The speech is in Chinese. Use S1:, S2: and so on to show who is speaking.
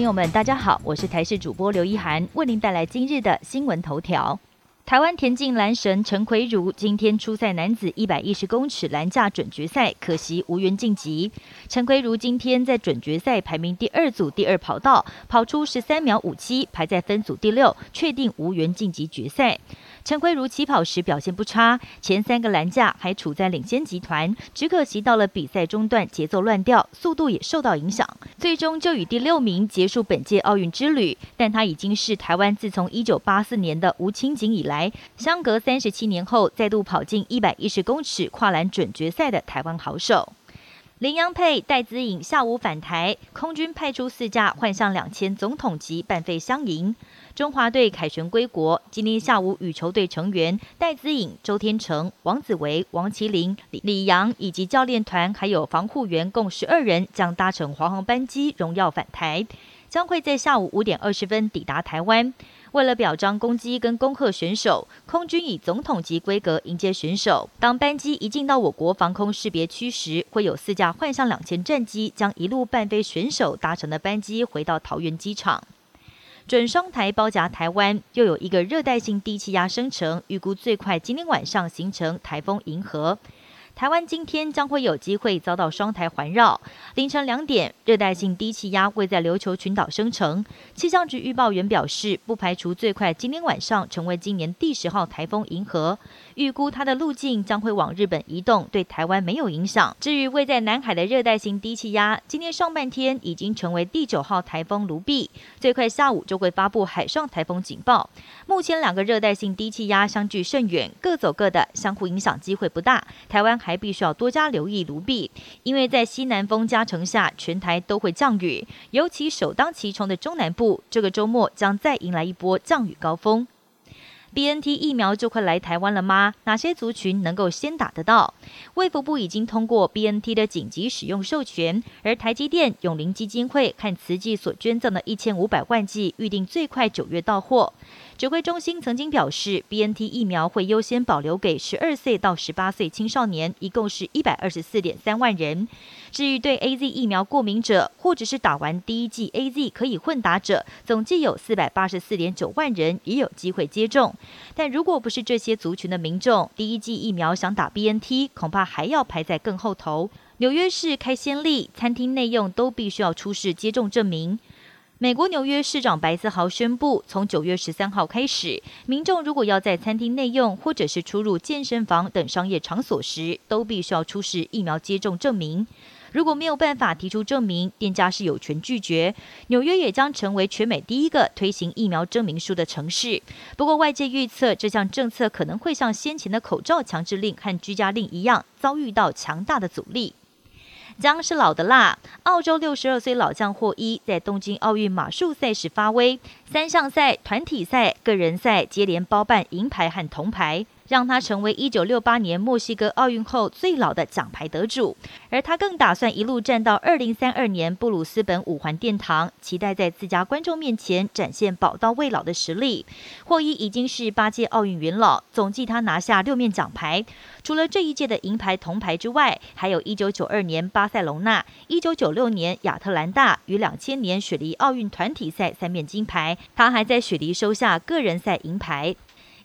S1: 朋友们，大家好，我是台视主播刘一涵，为您带来今日的新闻头条。台湾田径男神陈奎如今天出赛男子一百一十公尺栏架准决赛，可惜无缘晋级。陈奎如今天在准决赛排名第二组第二跑道，跑出十三秒五七，排在分组第六，确定无缘晋级决赛。陈奎如起跑时表现不差，前三个栏架还处在领先集团，只可惜到了比赛中段节奏乱掉，速度也受到影响，最终就以第六名结束本届奥运之旅。但他已经是台湾自从一九八四年的吴清景以来，相隔三十七年后再度跑进一百一十公尺跨栏准决赛的台湾好手。林洋佩戴资颖下午返台，空军派出四架幻象两千总统级半飞相迎。中华队凯旋归国，今天下午羽球队成员戴资颖、周天成、王子维、王麒麟、李李阳以及教练团还有防护员共十二人将搭乘华航班机荣耀返台，将会在下午五点二十分抵达台湾。为了表彰攻击跟恭贺选手，空军以总统级规格迎接选手。当班机一进到我国防空识别区时，会有四架幻象两千战机将一路伴飞选手搭乘的班机回到桃园机场。准双台包夹台湾，又有一个热带性低气压生成，预估最快今天晚上形成台风银河。台湾今天将会有机会遭到双台环绕。凌晨两点，热带性低气压会在琉球群岛生成。气象局预报员表示，不排除最快今天晚上成为今年第十号台风银河。预估它的路径将会往日本移动，对台湾没有影响。至于位在南海的热带性低气压，今天上半天已经成为第九号台风卢碧，最快下午就会发布海上台风警报。目前两个热带性低气压相距甚远，各走各的，相互影响机会不大。台湾还还必须要多加留意卢币，因为在西南风加成下，全台都会降雨，尤其首当其冲的中南部，这个周末将再迎来一波降雨高峰。B N T 疫苗就快来台湾了吗？哪些族群能够先打得到？卫福部已经通过 B N T 的紧急使用授权，而台积电、永林基金会和慈济所捐赠的一千五百万剂，预定最快九月到货。指挥中心曾经表示，B N T 疫苗会优先保留给十二岁到十八岁青少年，一共是一百二十四点三万人。至于对 A Z 疫苗过敏者，或者是打完第一剂 A Z 可以混打者，总计有四百八十四点九万人也有机会接种。但如果不是这些族群的民众，第一剂疫苗想打 B N T，恐怕还要排在更后头。纽约市开先例，餐厅内用都必须要出示接种证明。美国纽约市长白思豪宣布，从九月十三号开始，民众如果要在餐厅内用，或者是出入健身房等商业场所时，都必须要出示疫苗接种证明。如果没有办法提出证明，店家是有权拒绝。纽约也将成为全美第一个推行疫苗证明书的城市。不过，外界预测这项政策可能会像先前的口罩强制令和居家令一样，遭遇到强大的阻力。姜是老的辣，澳洲六十二岁老将霍伊在东京奥运马术赛事发威，三项赛、团体赛、个人赛接连包办银牌和铜牌。让他成为一九六八年墨西哥奥运后最老的奖牌得主，而他更打算一路战到二零三二年布鲁斯本五环殿堂，期待在自家观众面前展现宝刀未老的实力。霍伊已经是八届奥运元老，总计他拿下六面奖牌，除了这一届的银牌、铜牌之外，还有一九九二年巴塞隆纳、一九九六年亚特兰大与两千年雪梨奥运团体赛三面金牌，他还在雪梨收下个人赛银牌。